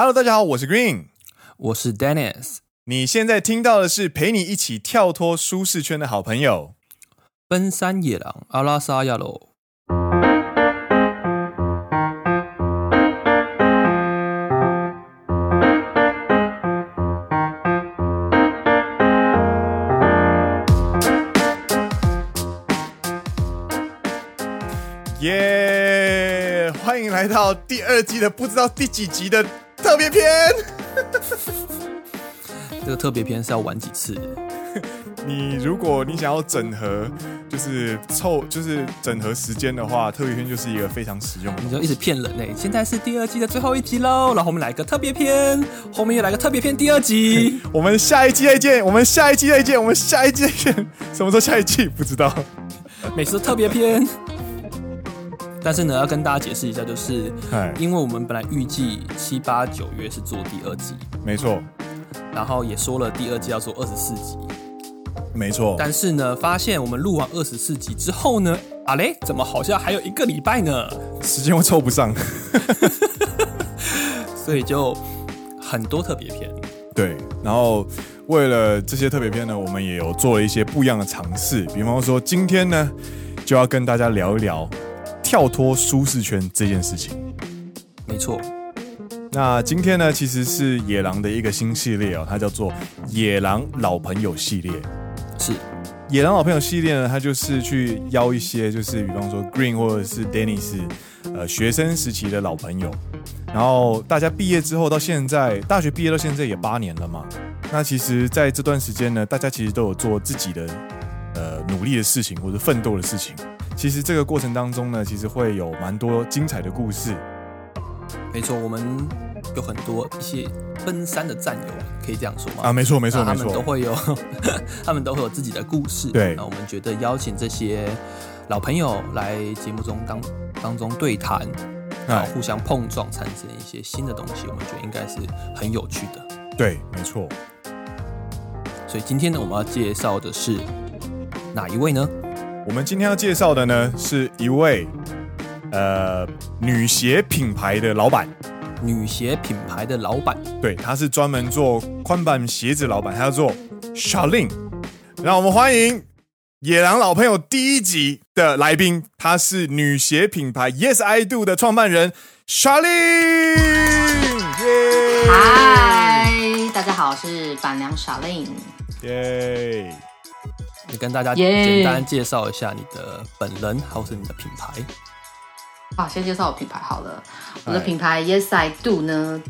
Hello，大家好，我是 Green，我是 Dennis。你现在听到的是陪你一起跳脱舒适圈的好朋友——奔山野狼阿拉萨亚罗。耶！欢迎来到第二季的不知道第几集的。特别篇，这个特别篇是要玩几次？你如果你想要整合，就是凑，就是整合时间的话，特别篇就是一个非常实用的。你就一直骗人呢？现在是第二季的最后一集喽，然后我们来个特别篇，后面又来个特别篇第二集。我们下一季再见，我们下一季再见，我们下一季再见。什么时候下一季？不知道。每次特别篇。但是呢，要跟大家解释一下，就是，因为我们本来预计七八九月是做第二季，没错，然后也说了第二季要做二十四集，没错。但是呢，发现我们录完二十四集之后呢，啊嘞，怎么好像还有一个礼拜呢？时间会凑不上，所以就很多特别篇。对，然后为了这些特别片呢，我们也有做了一些不一样的尝试，比方说今天呢，就要跟大家聊一聊。跳脱舒适圈这件事情，没错。那今天呢，其实是野狼的一个新系列哦，它叫做野狼老朋友系列。是野狼老朋友系列呢，它就是去邀一些，就是比方说 Green 或者是 Dennis，呃，学生时期的老朋友。然后大家毕业之后到现在，大学毕业到现在也八年了嘛。那其实在这段时间呢，大家其实都有做自己的呃努力的事情或者奋斗的事情。其实这个过程当中呢，其实会有蛮多精彩的故事。没错，我们有很多一些奔山的战友，可以这样说吗？啊，没错，没错，没错，他们都会有，他们都会有自己的故事。对，那我们觉得邀请这些老朋友来节目中当当中对谈，然后互相碰撞，产生一些新的东西，我们觉得应该是很有趣的。对，没错。所以今天呢，我们要介绍的是哪一位呢？我们今天要介绍的呢，是一位呃女鞋品牌的老板。女鞋品牌的老板，对，他是专门做宽版鞋子老板，他叫做 Sharlene。让我们欢迎野狼老朋友第一集的来宾，他是女鞋品牌 Yes I Do 的创办人 Sharlene。嗨，大家好，我是板娘 Sharlene。耶。你跟大家简单介绍一下你的本人，还是你的品牌。好，先介绍我品牌好了。我的品牌 Yes I Do 呢，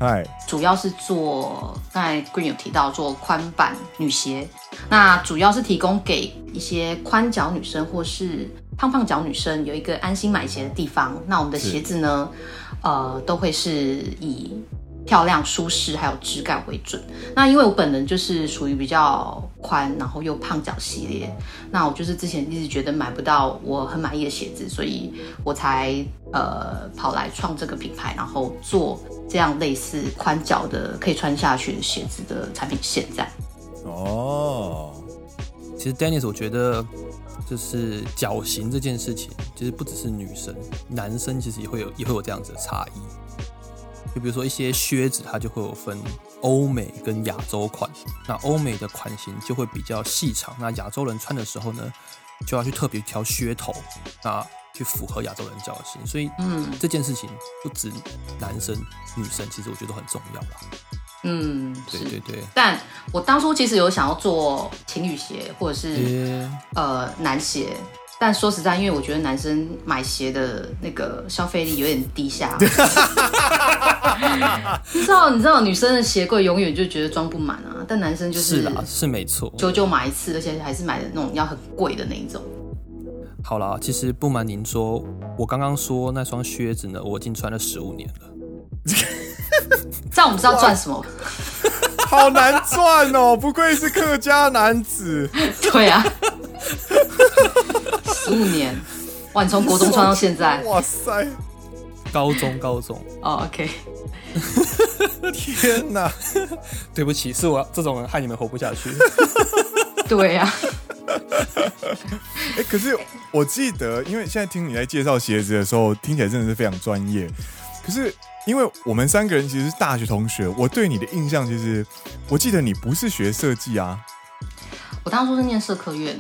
主要是做刚才 Green 有提到做宽版女鞋，那主要是提供给一些宽脚女生或是胖胖脚女生有一个安心买鞋的地方。那我们的鞋子呢，呃，都会是以。漂亮、舒适还有质感为准。那因为我本人就是属于比较宽，然后又胖脚系列。那我就是之前一直觉得买不到我很满意的鞋子，所以我才呃跑来创这个品牌，然后做这样类似宽脚的可以穿下去的鞋子的产品线。在。哦，其实 Dennis，我觉得就是脚型这件事情，其实不只是女生，男生其实也会有也会有这样子的差异。就比如说一些靴子，它就会有分欧美跟亚洲款。那欧美的款型就会比较细长，那亚洲人穿的时候呢，就要去特别挑靴头，那去符合亚洲人脚型。所以，嗯，这件事情不止男生女生，其实我觉得很重要啦。嗯，对对对。但我当初其实有想要做情侣鞋，或者是呃男鞋。但说实在，因为我觉得男生买鞋的那个消费力有点低下，你知道，你知道女生的鞋柜永远就觉得装不满啊，但男生就是是啦，是没错，久久买一次，而且还是买的那种要很贵的那一种。好啦，其实不瞒您说，我刚刚说那双靴子呢，我已经穿了十五年了。这样我们知道赚什么？好难赚哦，不愧是客家男子。对啊。十五年，哇！你从国中穿到现在，哇塞！高中，高中，哦、oh,，OK。天哪，对不起，是我这种人害你们活不下去。对呀、啊。哎，可是我记得，因为现在听你在介绍鞋子的时候，听起来真的是非常专业。可是因为我们三个人其实是大学同学，我对你的印象就是，我记得你不是学设计啊。我当初是念社科院，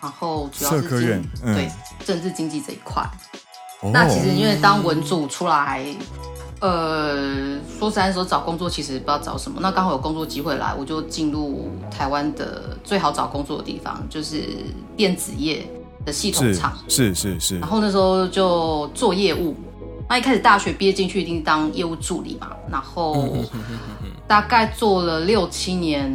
然后主要是社科院，嗯、对政治经济这一块。哦、那其实因为当文组出来，呃，说实在说找工作其实不知道找什么。那刚好有工作机会来，我就进入台湾的最好找工作的地方，就是电子业的系统厂。是是是。是是然后那时候就做业务。那一开始大学毕业进去一定当业务助理嘛，然后大概做了六七年，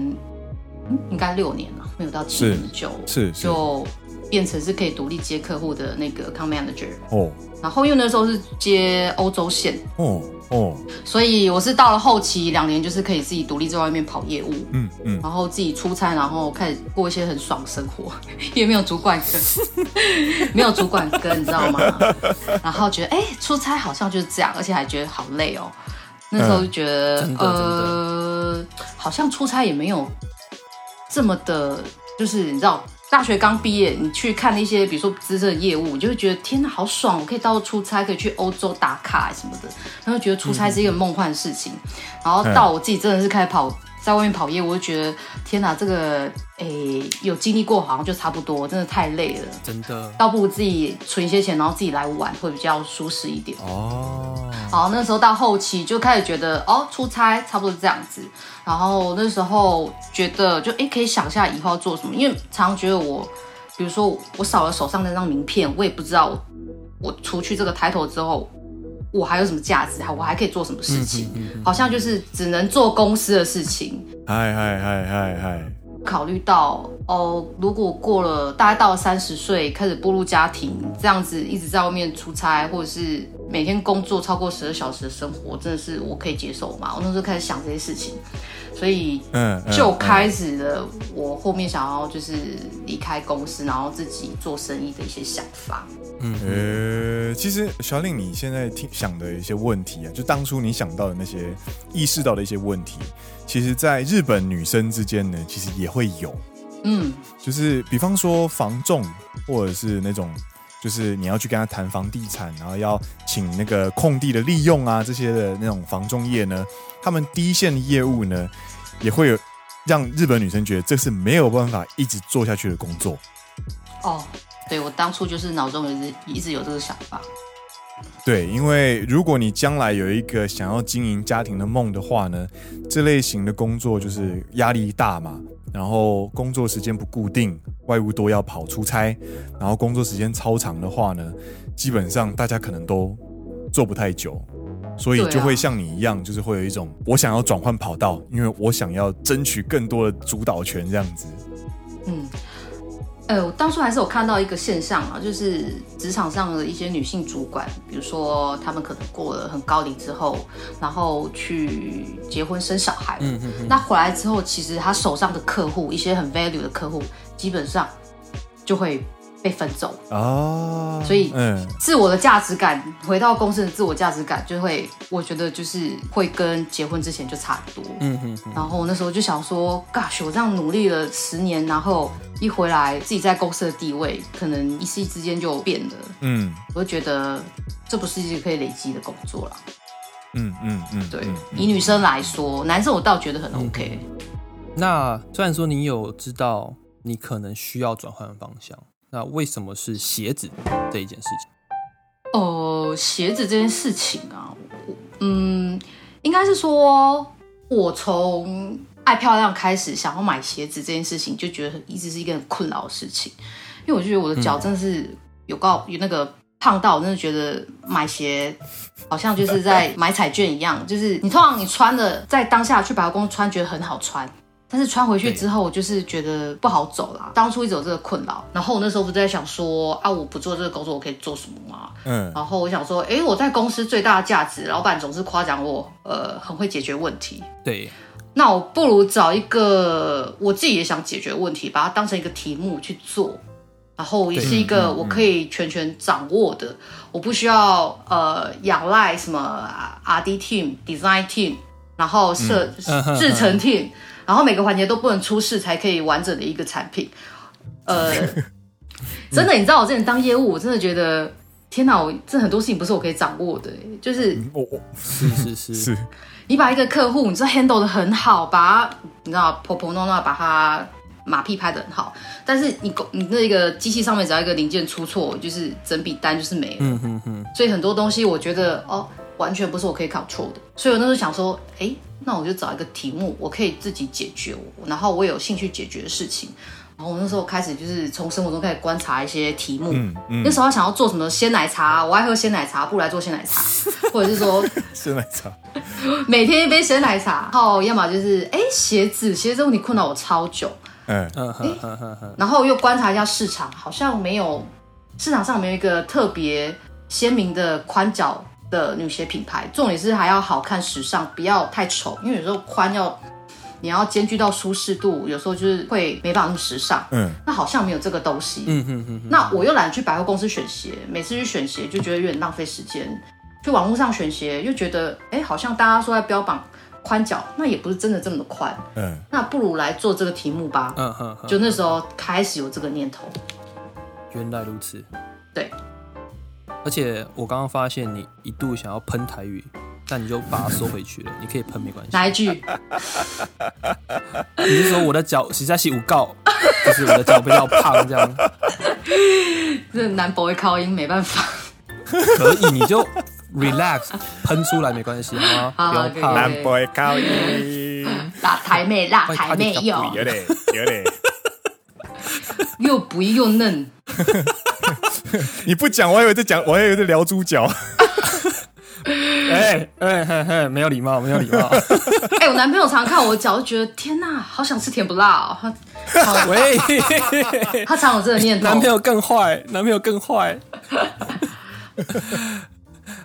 嗯、应该六年了，没有到七年久，是，是，是就变成是可以独立接客户的那个 account manager 哦。然后因为那时候是接欧洲线哦。哦，所以我是到了后期两年，就是可以自己独立在外面跑业务，嗯嗯，嗯然后自己出差，然后开始过一些很爽的生活，因为没有主管跟，没有主管跟，你知道吗？然后觉得哎，出差好像就是这样，而且还觉得好累哦。那时候就觉得，嗯、呃，好像出差也没有这么的，就是你知道。大学刚毕业，你去看那些，比如说资深的业务，你就会觉得天哪，好爽！我可以到处出差，可以去欧洲打卡什么的，然后觉得出差是一个梦幻的事情。嗯、然后到我自己真的是开始跑。在外面跑业务，我就觉得天哪，这个诶有经历过，好像就差不多，真的太累了，真的，倒不如自己存一些钱，然后自己来玩，会比较舒适一点。哦，好，那时候到后期就开始觉得，哦，出差差不多这样子。然后那时候觉得就，就诶可以想一下以后要做什么，因为常常觉得我，比如说我少了手上那张名片，我也不知道我，我除去这个抬头之后。我还有什么价值？我还可以做什么事情？嗯嗯嗯、好像就是只能做公司的事情。嗨嗨嗨嗨嗨！考虑到哦，如果过了大概到了三十岁，开始步入家庭，这样子一直在外面出差，或者是每天工作超过十二小时的生活，真的是我可以接受吗？我那时候开始想这些事情。所以，嗯，就开始了我后面想要就是离开公司，然后自己做生意的一些想法。嗯，呃，其实小令，你现在听想的一些问题啊，就当初你想到的那些意识到的一些问题，其实在日本女生之间呢，其实也会有。嗯，就是比方说房仲，或者是那种。就是你要去跟他谈房地产，然后要请那个空地的利用啊，这些的那种房仲业呢，他们第一线的业务呢，也会有让日本女生觉得这是没有办法一直做下去的工作。哦，对，我当初就是脑中一直一直有这个想法。对，因为如果你将来有一个想要经营家庭的梦的话呢，这类型的工作就是压力大嘛。然后工作时间不固定，外务都要跑出差，然后工作时间超长的话呢，基本上大家可能都做不太久，所以就会像你一样，就是会有一种我想要转换跑道，因为我想要争取更多的主导权这样子。嗯。呃，我当初还是有看到一个现象啊，就是职场上的一些女性主管，比如说她们可能过了很高龄之后，然后去结婚生小孩，嗯嗯嗯，那回来之后，其实她手上的客户，一些很 value 的客户，基本上就会。被分走哦，所以嗯自我的价值感，回到公司的自我价值感就会，我觉得就是会跟结婚之前就差不多。嗯嗯。然后那时候就想说，Gosh，我这样努力了十年，然后一回来自己在公司的地位，可能一夕之间就变了。嗯，我就觉得这不是一个可以累积的工作了。嗯嗯嗯，对。以女生来说，男生我倒觉得很 OK。那虽然说你有知道你可能需要转换方向。那为什么是鞋子这一件事情？呃，鞋子这件事情啊，嗯，应该是说，我从爱漂亮开始，想要买鞋子这件事情，就觉得一直是一个很困扰的事情，因为我觉得我的脚真的是有够有那个胖到，我真的觉得买鞋好像就是在买彩券一样，就是你通常你穿的在当下去百货公司穿，觉得很好穿。但是穿回去之后，我就是觉得不好走啦。当初一直有这个困扰，然后我那时候不是在想说啊，我不做这个工作，我可以做什么吗？嗯，然后我想说，哎，我在公司最大的价值，老板总是夸奖我，呃，很会解决问题。对，那我不如找一个我自己也想解决问题，把它当成一个题目去做，然后也是一个我可以全权掌握的，我不需要呃仰赖什么 R&D team、Design team，然后设制程 team。然后每个环节都不能出事，才可以完整的一个产品。呃，真的，你知道我之前当业务，我真的觉得天哪，我这很多事情不是我可以掌握的，就是我我是是是 是，你把一个客户，你知道 handle 的很好，把他你知道婆婆弄弄，把他马屁拍的很好，但是你你那个机器上面只要一个零件出错，就是整笔单就是没了。嗯嗯嗯。所以很多东西我觉得哦，完全不是我可以 control 的，所以我那时候想说，哎，那我就找一个题目，我可以自己解决我，然后我有兴趣解决的事情。然后我那时候开始就是从生活中开始观察一些题目。嗯嗯、那时候想要做什么鲜奶茶，我爱喝鲜奶茶，不如来做鲜奶茶，或者是说 鲜奶茶，每天一杯鲜奶茶。然后要么就是哎鞋子，鞋子问题困扰我超久。嗯嗯嗯，然后又观察一下市场，好像没有市场上没有一个特别鲜明的宽脚的女鞋品牌。重点是还要好看时尚，不要太丑，因为有时候宽要。你要兼具到舒适度，有时候就是会没办法那么时尚。嗯，那好像没有这个东西。嗯哼哼哼。那我又懒得去百货公司选鞋，每次去选鞋就觉得有点浪费时间。去网络上选鞋又觉得，哎，好像大家说在标榜宽脚，那也不是真的这么的宽。嗯，那不如来做这个题目吧。嗯哼。就那时候开始有这个念头。原来如此。对。而且我刚刚发现你一度想要喷台语。但你就把它收回去了，你可以喷没关系。哪一句？你是说我的脚实在是无告，就是我的脚比较胖这样？这男 boy 靠音没办法。可以，你就 relax 喷出来没关系好吗？不要怕。男 boy 靠音，辣台妹，辣台妹有。有点，有点。又不又嫩。你不讲，我还以为在讲，我还以为在聊猪脚。哎哎嘿嘿，没有礼貌，没有礼貌。哎、欸，我男朋友常常看我的脚，就觉得天哪，好想吃甜不辣哦。他喂，他常有这个念头。男朋友更坏，男朋友更坏。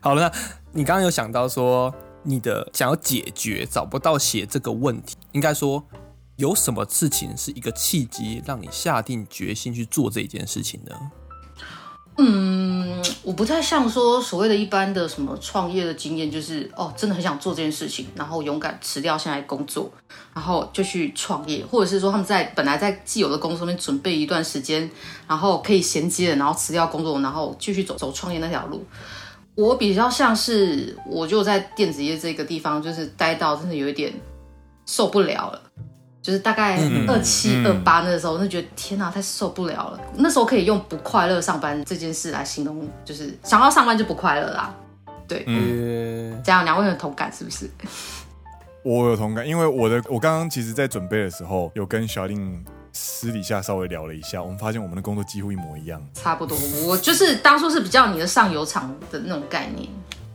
好了，那你刚刚有想到说你的想要解决找不到鞋这个问题，应该说有什么事情是一个契机，让你下定决心去做这件事情呢？嗯，我不太像说所谓的一般的什么创业的经验，就是哦，真的很想做这件事情，然后勇敢辞掉现在工作，然后就去创业，或者是说他们在本来在既有的公司里面准备一段时间，然后可以衔接，然后辞掉工作，然后继续走走创业那条路。我比较像是，我就在电子业这个地方，就是待到真的有一点受不了了。就是大概二七二八那个时候，那觉得天哪，太受不了了。那时候可以用不快乐上班这件事来形容，就是想要上班就不快乐啦。对，嗯，这样两位有同感是不是？我有同感，因为我的我刚刚其实在准备的时候，有跟小令私底下稍微聊了一下，我们发现我们的工作几乎一模一样，差不多。我就是当初是比较你的上游厂的那种概念。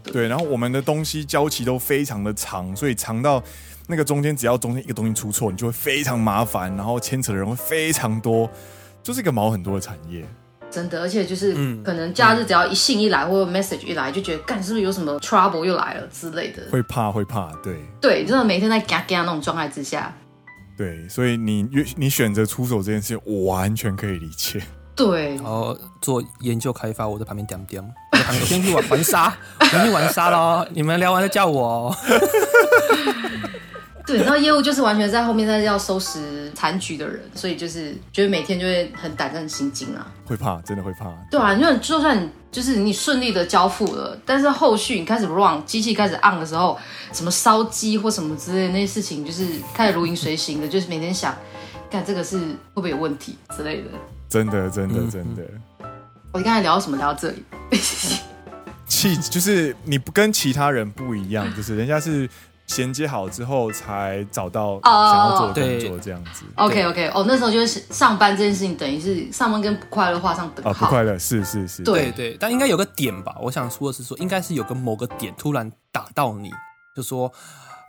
对，对，然后我们的东西交期都非常的长，所以长到。那个中间只要中间一个东西出错，你就会非常麻烦，然后牵扯的人会非常多，就是一个毛很多的产业。真的，而且就是可能假日只要一信一来，嗯、或者 message 一来，就觉得干是不是有什么 trouble 又来了之类的，会怕会怕，对对，真的每天在嘎嘎那种状态之下。对，所以你你选择出手这件事，我完全可以理解。对，然后做研究开发，我在旁边点点，我旁边先去玩玩沙，先去玩沙喽，你们聊完再叫我哦。对，然后业务就是完全在后面在要收拾残局的人，所以就是觉得每天就会很胆战心惊啊，会怕，真的会怕。对啊，因为就算你就是你顺利的交付了，但是后续你开始 run 机器开始 on 的时候，什么烧机或什么之类的那些事情，就是开始如影随形的，就是每天想，看这个是会不会有问题之类的。真的，真的，真的。我刚才聊什么？聊到这里，气就是你不跟其他人不一样，就是人家是。衔接好之后，才找到想要做的工作，这样子。OK OK，哦，那时候就是上班这件事情，等于是上班跟不快乐画上等号。不快乐是是是，对对，但应该有个点吧？我想说的是说，应该是有个某个点突然打到你，就说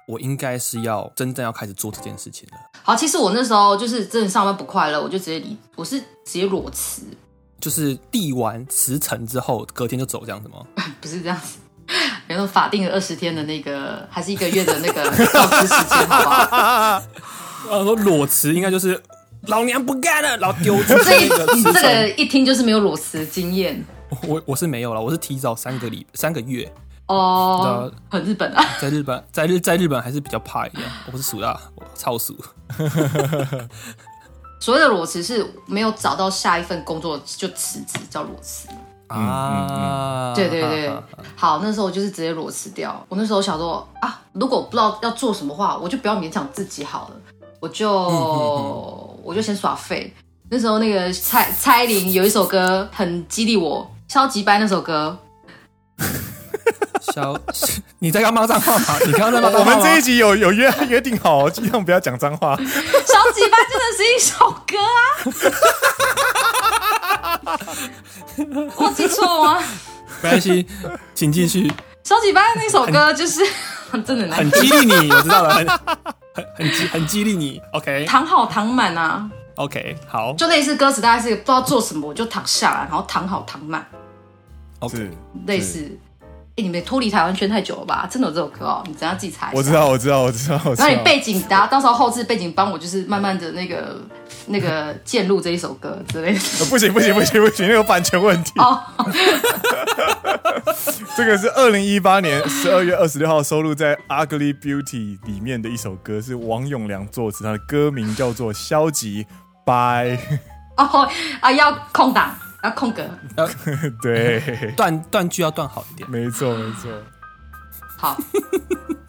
我应该是要真正要开始做这件事情了。好，其实我那时候就是真的上班不快乐，我就直接离，我是直接裸辞，就是递完辞呈之后，隔天就走这样子吗？不是这样子。比如说法定的二十天的那个，还是一个月的那个告知时间，好不好？呃说裸辞应该就是老娘不干了，然后丢出这个。你这个一听就是没有裸辞经验。我我是没有了，我是提早三个礼三个月。哦，很日本啊，在日本，在日在日本还是比较怕一点。我不是属啊，我超属。所谓的裸辞是没有找到下一份工作就辞职，叫裸辞。啊，对对对，好，那时候我就是直接裸辞掉。我那时候想说啊，如果不知道要做什么话，我就不要勉强自己好了，我就、嗯嗯嗯、我就先耍废。那时候那个蔡蔡依林有一首歌很激励我，消极班那首歌。消，你在干嘛脏话吗？你刚刚在骂脏话？我们这一集有有约约定好，尽量不要讲脏话。消极班真的是一首歌啊！我记错吗？没关系，请继续。消极掰那首歌就是 真的，很激励你，我知道了，很 很很激很激励你。OK，躺好躺满啊。OK，好，就类似歌词，大概是不知道做什么，我就躺下来，然后躺好躺满。OK，类似。哎、欸，你们脱离台湾圈太久了吧？真的有这首歌哦，你等下自己查一下。我知道，我知道，我知道。然后你背景，大家到时候后置背景帮我，就是慢慢的那个那个键入这一首歌之类的。不行不行不行不行，那个版权问题。哦。这个是二零一八年十二月二十六号收录在《Ugly Beauty》里面的一首歌，是王永良作词，他的歌名叫做《消极拜》。哦啊，要空档。要空格，要 对，断断句要断好一点。没错，没错。好，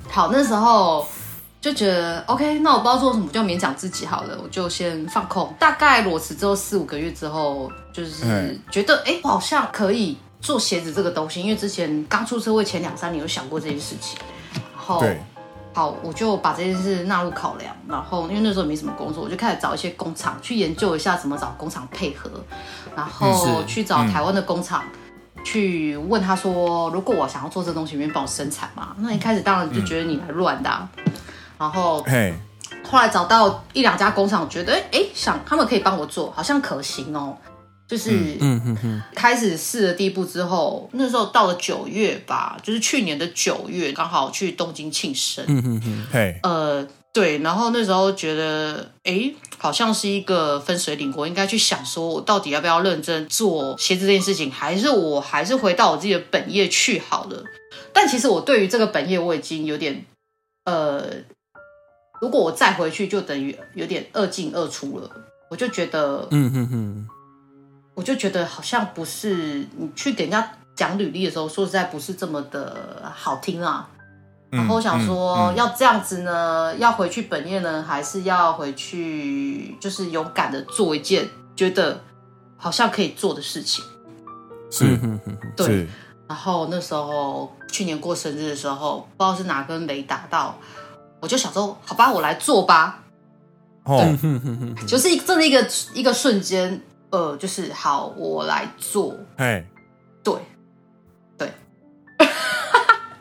好，那时候就觉得 OK，那我不知道做什么，就勉强自己好了，我就先放空。大概裸辞之后四五个月之后，就是觉得哎、欸，我好像可以做鞋子这个东西，因为之前刚出社会前两三年有想过这件事情，然后。好，我就把这件事纳入考量，然后因为那时候没什么工作，我就开始找一些工厂去研究一下怎么找工厂配合，然后去找台湾的工厂，嗯、去问他说，如果我想要做这东西，你愿意帮我生产嘛？那一开始当然就觉得你来乱的、啊，嗯、然后后来找到一两家工厂，觉得哎，想他们可以帮我做，好像可行哦。就是嗯嗯嗯，开始试的第一步之后，那时候到了九月吧，就是去年的九月，刚好去东京庆生。嗯嗯嗯，嘿，呃，对，然后那时候觉得，哎，好像是一个分水岭，我应该去想说，我到底要不要认真做鞋子这件事情，还是我还是回到我自己的本业去好了。但其实我对于这个本业我已经有点，呃，如果我再回去，就等于有点二进二出了。我就觉得，嗯哼哼。我就觉得好像不是你去给人家讲履历的时候，说实在不是这么的好听啊。然后我想说，要这样子呢，要回去本业呢，还是要回去就是勇敢的做一件觉得好像可以做的事情。是，对。然后那时候去年过生日的时候，不知道是哪根雷打到，我就想说，好吧，我来做吧。哦、就是一真的一个一个瞬间。呃，就是好，我来做。哎，对，对。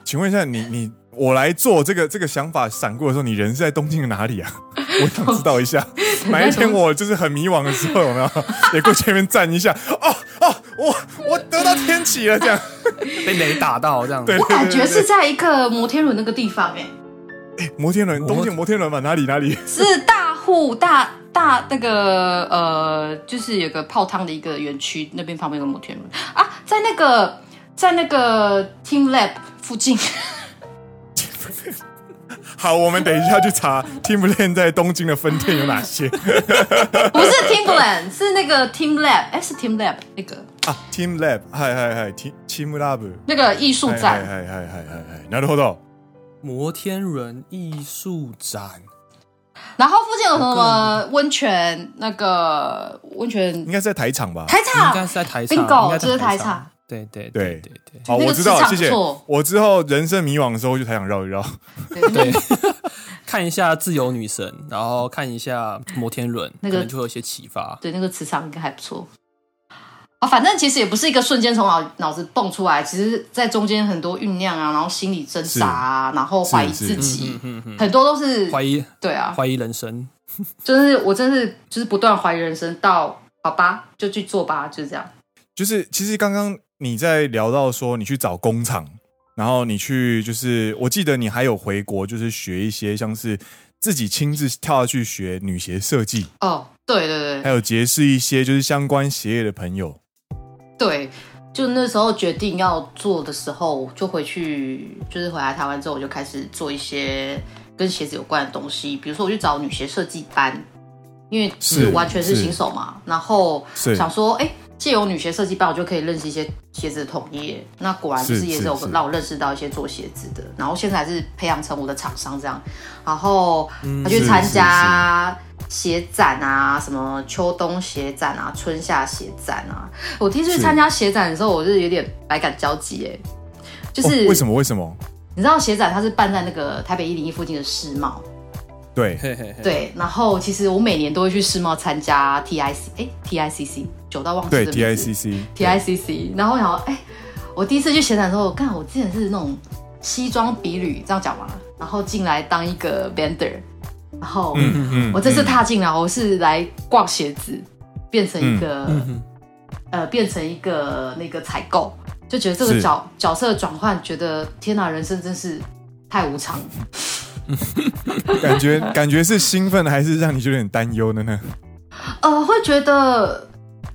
请问一下，你你我来做这个这个想法闪过的时候，你人是在东京的哪里啊？我想知道一下。哪一天我就是很迷惘的时候，有没有也过前面站一下？哦哦，我我得到天启了，这样被雷打到这样。对，我感觉是在一个摩天轮那个地方，哎，哎，摩天轮，东京摩天轮嘛，哪里哪里？是大户大。大那个呃，就是有个泡汤的一个园区，那边旁边有个摩天轮啊，在那个在那个 Team Lab 附近。好，我们等一下去查 Timberland 在东京的分店有哪些。不是 Timberland，是那个 Team Lab，哎、欸，是 Team Lab 那个啊，Team Lab，嗨嗨嗨，Team Team Lab 那个艺术展，嗨嗨嗨嗨嗨，なるほど， 摩天轮艺术展。然后附近有什么温泉？那个温泉应该是在台场吧？台场应该是在台场，bingo，就是台场。对对对对对。好，我知道，谢谢。我之后人生迷惘的时候，就台场绕一绕。对，看一下自由女神，然后看一下摩天轮，那个就会有一些启发。对，那个磁场应该还不错。啊，反正其实也不是一个瞬间从脑脑子蹦出来，其实在中间很多酝酿啊，然后心理挣扎啊，然后怀疑自己，很多都是怀疑，对啊，怀疑人生，就是我真是就是不断怀疑人生，到好吧，就去做吧，就是这样。就是其实刚刚你在聊到说你去找工厂，然后你去就是我记得你还有回国，就是学一些像是自己亲自跳下去学女鞋设计哦，对对对，还有结识一些就是相关鞋业的朋友。对，就那时候决定要做的时候，就回去，就是回来台湾之后，我就开始做一些跟鞋子有关的东西。比如说，我去找女鞋设计班，因为是完全是新手嘛。然后想说，哎，借由女鞋设计班，我就可以认识一些鞋子的同业。那果然就是也是有让我认识到一些做鞋子的，然后现在还是培养成我的厂商这样。然后他去参加鞋展啊，什么秋冬鞋展啊，春夏鞋展啊。我第一次去参加鞋展的时候，我是有点百感交集哎，就是、哦、为什么？为什么？你知道鞋展它是办在那个台北一零一附近的世贸。对，对，然后其实我每年都会去世贸参加 TIC，哎，TICC，久到忘记对 TICC，TICC，然后然后哎，我第一次去鞋展的时候，我看我之前是那种西装笔履这样讲嘛，然后进来当一个 vendor，然后我这次踏进来，我是来逛鞋子，变成一个呃，变成一个那个采购，就觉得这个角角色转换，觉得天哪，人生真是太无常。感觉感觉是兴奋的，还是让你有点担忧的呢？呃，会觉得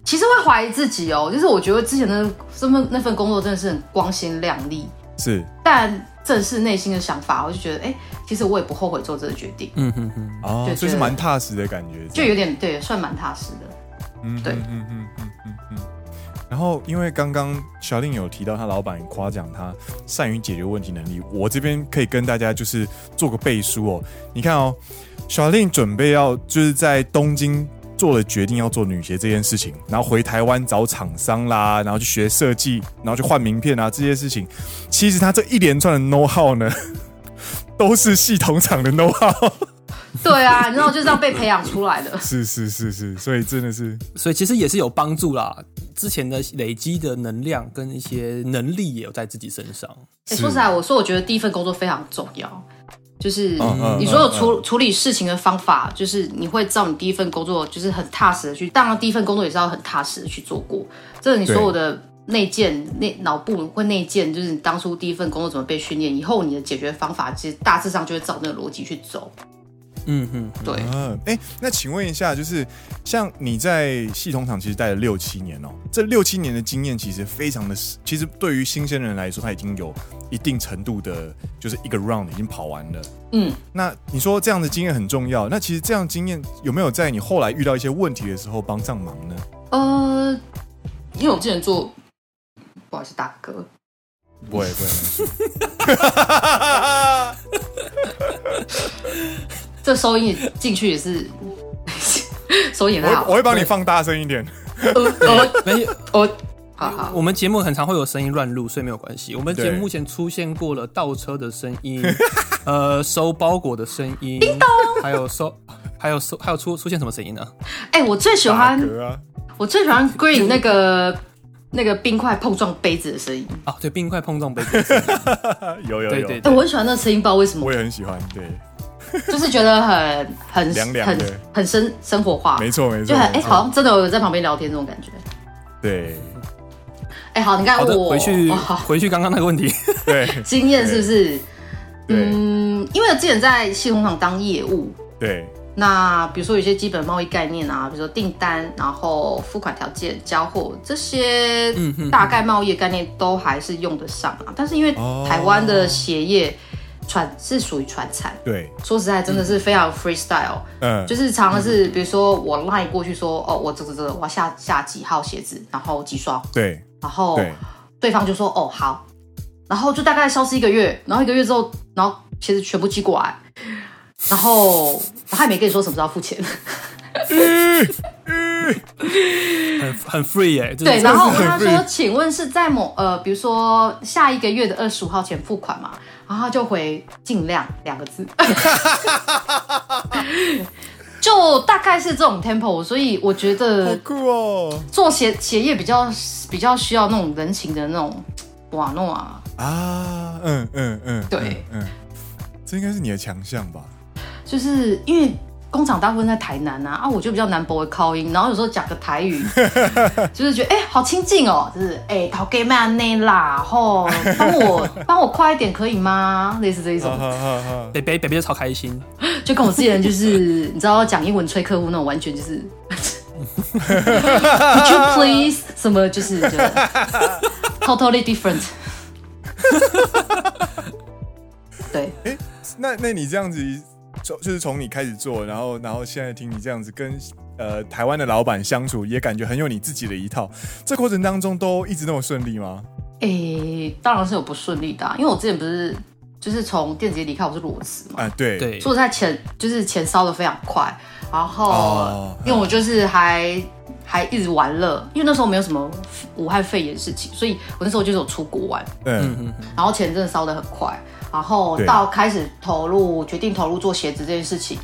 其实会怀疑自己哦。就是我觉得之前的那份那份工作真的是很光鲜亮丽，是。但正是内心的想法，我就觉得，哎，其实我也不后悔做这个决定。嗯哼哼，哦，所以是蛮踏实的感觉，就有点对，算蛮踏实的。嗯，对，嗯嗯嗯嗯嗯。然后，因为刚刚小令有提到他老板夸奖他善于解决问题能力，我这边可以跟大家就是做个背书哦。你看哦，小令准备要就是在东京做了决定要做女鞋这件事情，然后回台湾找厂商啦，然后去学设计，然后去换名片啊这些事情，其实他这一连串的 know how 呢，都是系统厂的 know how。对啊，你知道就这样被培养出来的。是是是是，所以真的是，所以其实也是有帮助啦。之前的累积的能量跟一些能力也有在自己身上。哎、欸，说实在，我说我觉得第一份工作非常重要，就是你所有处处理事情的方法，就是你会照你第一份工作，就是很踏实的去。当然，第一份工作也是要很踏实的去做过。这个你所有的内建、内脑部会内建，就是你当初第一份工作怎么被训练，以后你的解决方法其实大致上就会照那个逻辑去走。嗯哼，对。嗯，哎，那请问一下，就是像你在系统厂其实待了六七年哦，这六七年的经验其实非常的，其实对于新鲜人来说，他已经有一定程度的，就是一个 round 已经跑完了。嗯，那你说这样的经验很重要，那其实这样的经验有没有在你后来遇到一些问题的时候帮上忙呢？呃，因为我之前做，不好意思，大哥，不会不会。这收音进去也是，收音很好。我会帮你放大声一点。我没有，我好好。我们节目很常会有声音乱录，所以没有关系。我们节目目前出现过了倒车的声音，呃，收包裹的声音，叮咚还有收，还有收，还有出出现什么声音呢？哎，我最喜欢，我最喜欢 Green 那个那个冰块碰撞杯子的声音。哦，对，冰块碰撞杯子的声音。有有有。哎，我很喜欢那声音，不知道为什么。我也很喜欢，对。就是觉得很很凉凉很很生生活化，没错没错，就很哎、欸，好像真的有在旁边聊天这种感觉。对，哎、欸，好，你看我回去回去刚刚那个问题，对，经验是不是？嗯，因为我之前在系统厂当业务，对，那比如说有些基本贸易概念啊，比如说订单，然后付款条件、交货这些大概贸易概念都还是用得上啊。但是因为台湾的鞋业。传是属于传产，对，说实在真的是非常 freestyle，嗯，就是常常是比如说我 line 过去说，哦，我这个这个我要下下几号鞋子，然后几双，对，然后对方就说哦好，然后就大概消失一个月，然后一个月之后，然后鞋子全部寄过来，然后他也没跟你说什么时候付钱，很很 free 哎，对，然后他说，请问是在某呃，比如说下一个月的二十五号前付款嘛？然后他就回尽量两个字，就大概是这种 tempo，所以我觉得好酷哦。做鞋鞋业比较比较需要那种人情的那种瓦诺啊啊，嗯嗯嗯，对，嗯，这应该是你的强项吧？就是因为。工厂大部分在台南啊，啊，我就比较难不会口音，然后有时候讲个台语，就是觉得哎、欸，好亲近哦，就是哎，陶给曼内啦，吼，帮我帮我快一点可以吗？类似这一种，北北北北就超开心，就跟我之前就是你知道讲英文催客户那种，完全就是，Would you please？什么就是就 totally different，对，哎、欸，那那你这样子。就是从你开始做，然后然后现在听你这样子，跟呃台湾的老板相处，也感觉很有你自己的一套。这过程当中都一直那么顺利吗？诶、欸，当然是有不顺利的、啊，因为我之前不是就是从电子业离开，我是裸辞嘛。啊，对对。所以在钱就是钱烧的非常快，然后、哦、因为我就是还、嗯、还一直玩乐，因为那时候没有什么武汉肺炎事情，所以我那时候就是有出国玩。嗯嗯。然后钱真的烧的很快，然后到开始投入，决定投入做鞋子这件事情。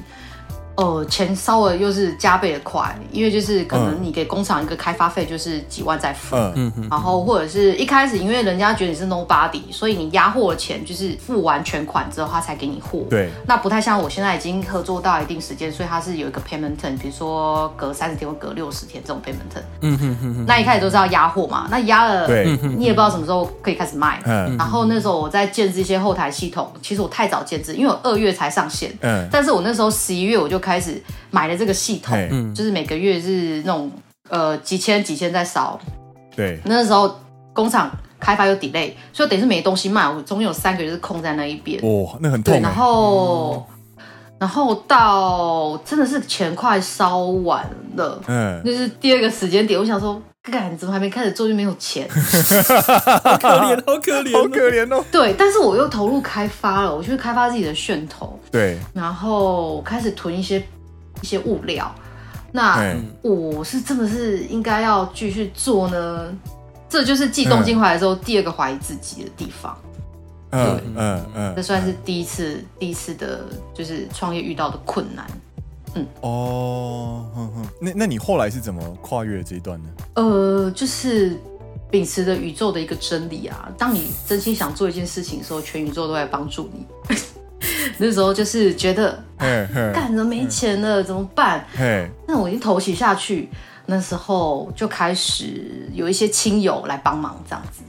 呃，钱稍微又是加倍的快，因为就是可能你给工厂一个开发费就是几万在付，嗯。嗯，然后或者是一开始因为人家觉得你是 nobody，所以你压货的钱就是付完全款之后他才给你货，对，那不太像我现在已经合作到一定时间，所以他是有一个 payment term，比如说隔三十天或隔六十天这种 payment term，嗯哼哼哼，那一开始都是要压货嘛，那压了，对，你也不知道什么时候可以开始卖，嗯，然后那时候我在建置一些后台系统，其实我太早建置，因为我二月才上线，嗯，但是我那时候十一月我就。开始买了这个系统，嗯，就是每个月是那种呃几千几千在烧，对，那时候工厂开发又 delay，所以等于是没东西卖，我总有三个月是空在那一边，哇，那很痛。然后，嗯、然后到真的是钱快烧完了，嗯，就是第二个时间点，我想说，干怎么还没开始做就没有钱，好可怜，好可怜，好可怜哦。对，但是我又投入开发了，我去开发自己的噱头。对，然后开始囤一些一些物料，那我是真的是应该要继续做呢？这就是寄东京回来之后第二个怀疑自己的地方。嗯嗯嗯，这算是第一次第一次的，就是创业遇到的困难。嗯哦，那那你后来是怎么跨越这一段呢？呃，就是秉持着宇宙的一个真理啊，当你真心想做一件事情的时候，全宇宙都在帮助你。那时候就是觉得，干着没钱了怎么办？那我已经投起下去，那时候就开始有一些亲友来帮忙，这样子。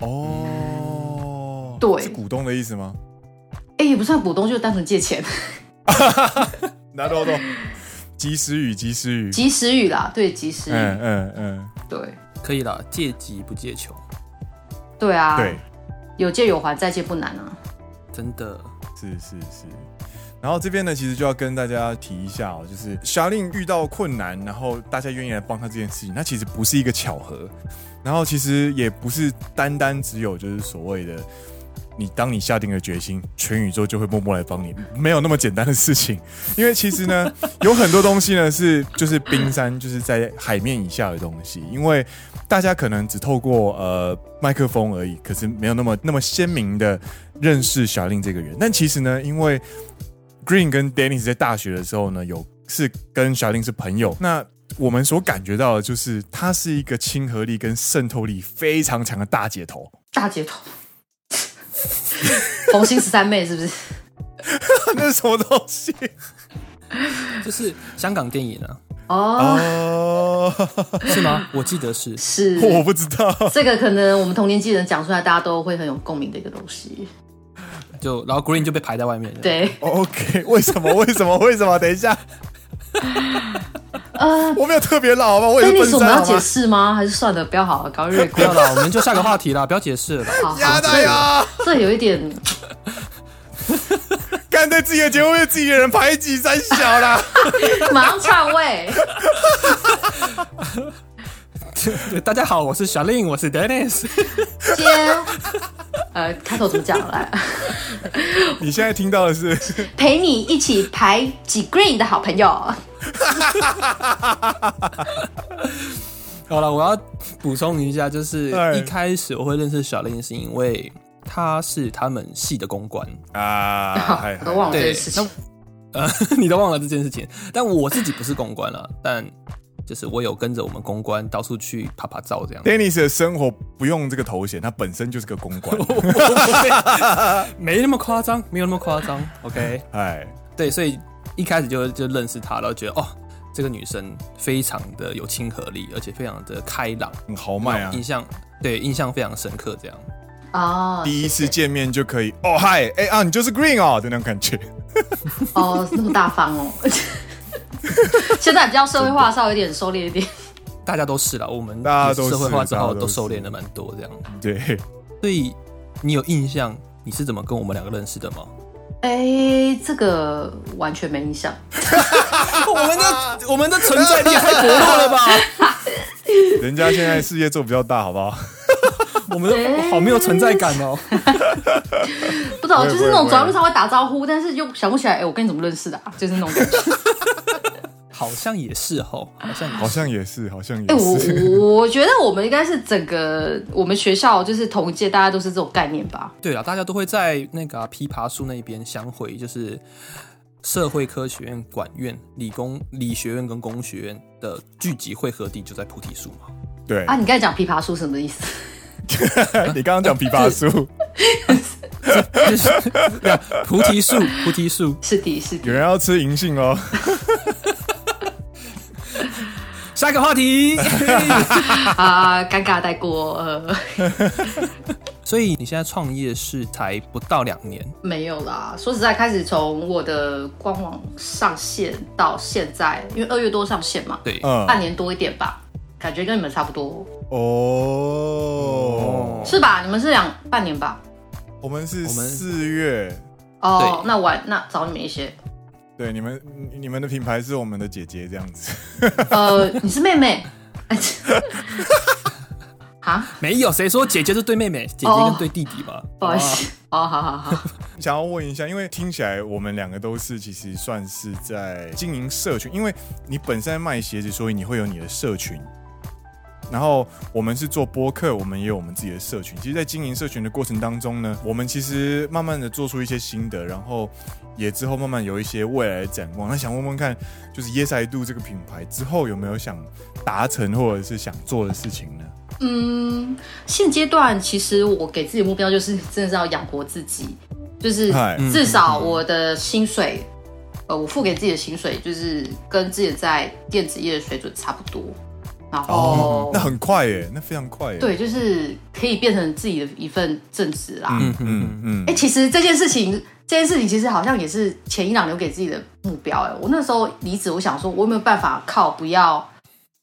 哦，对，是股东的意思吗？哎，也不算股东，就是单纯借钱。拿多少？及时雨，及时雨，及时雨啦，对，及时雨。嗯嗯嗯，对，可以了，借急不借穷。对啊，对，有借有还，再借不难啊。真的。是是是，然后这边呢，其实就要跟大家提一下哦，就是 Charlene 遇到困难，然后大家愿意来帮他这件事情，那其实不是一个巧合，然后其实也不是单单只有就是所谓的你当你下定了决心，全宇宙就会默默来帮你，没有那么简单的事情，因为其实呢，有很多东西呢是就是冰山，就是在海面以下的东西，因为大家可能只透过呃麦克风而已，可是没有那么那么鲜明的。认识 Charlene 这个人，但其实呢，因为 Green 跟 Dennis 在大学的时候呢，有是跟 Charlene 是朋友。那我们所感觉到的就是，他是一个亲和力跟渗透力非常强的大姐头。大姐头，红星十三妹是不是？那是什么东西？就是香港电影啊。哦，oh, 是吗？我记得是，是，我不知道。这个可能我们同年纪人讲出来，大家都会很有共鸣的一个东西。就然后 Green 就被排在外面了。对，OK，为什么？为什么？为什么？等一下，呃，我没有特别老吗？为什么？我们要解释吗？还是算了，不要好了，搞越不要了，我们就下个话题了，不要解释了。好，好，呀这有一点。干对自己的节目被自己的人排挤三小啦，马上篡位。大家好，我是 Charlene，我是 Dennis。接，呃，开头怎么讲来？你现在听到的是陪你一起排挤 Green 的好朋友。好了，我要补充一下，就是一开始我会认识 Charlene 是因为。他是他们系的公关啊，我都忘了这件事情。呃，你都忘了这件事情，但我自己不是公关了，但就是我有跟着我们公关到处去拍拍照这样。Dennis 的生活不用这个头衔，他本身就是个公关，没那么夸张，没有那么夸张。OK，哎，对，所以一开始就就认识他，然后觉得哦，这个女生非常的有亲和力，而且非常的开朗，很豪迈啊，印象对印象非常深刻，这样。哦，第一次见面就可以哦，嗨，哎啊，你就是 Green 哦，的那种感觉。哦，那么大方哦。现在比较社会化，稍微有点收敛一点。大家都是了，我们大家都社会化之后都收敛了蛮多，这样。对，所以你有印象你是怎么跟我们两个认识的吗？哎，这个完全没印象。我们的我们的存在力太薄弱了吧？人家现在事业做比较大，好不好？我们都好没有存在感哦。不知道，就是那种走在路上会打招呼，但是又想不起来。哎，我跟你怎么认识的啊？就是那种感觉。好像也是哦，好像好像也是，好像也是。哎，我我觉得我们应该是整个我们学校就是同一届，大家都是这种概念吧？对啊，大家都会在那个琵琶树那边相会，就是社会科学院、管院、理工理学院跟工学院的聚集汇合地就在菩提树嘛。对啊，你刚才讲琵琶树什么意思？你刚刚讲琵琶树，菩提树，菩提树是的，是的。有人要吃银杏哦。下一个话题啊，尴尬带过。呃、所以你现在创业是才不到两年？没有啦，说实在，开始从我的官网上线到现在，因为二月多上线嘛，对，半年多一点吧，感觉跟你们差不多哦，是吧？你们是两半年吧？我们是四月哦，那晚那找你们一些。对，你们，你们的品牌是我们的姐姐这样子。呃，你是妹妹？啊？没有，谁说姐姐是对妹妹？姐姐跟对弟弟吧。Oh, 不好意思。哦，好好好。想要问一下，因为听起来我们两个都是其实算是在经营社群，因为你本身在卖鞋子，所以你会有你的社群。然后我们是做播客，我们也有我们自己的社群。其实，在经营社群的过程当中呢，我们其实慢慢的做出一些心得，然后也之后慢慢有一些未来的展望。那想问问看，就是 Yes I Do 这个品牌之后有没有想达成或者是想做的事情呢？嗯，现阶段其实我给自己的目标就是真的是要养活自己，就是至少我的薪水，呃，我付给自己的薪水就是跟自己在电子业的水准差不多。然后、哦，那很快耶，那非常快耶。对，就是可以变成自己的一份正职啦。嗯嗯嗯。哎、欸，其实这件事情，这件事情其实好像也是前一两留给自己的目标。哎，我那时候离职，我想说，我有没有办法靠不要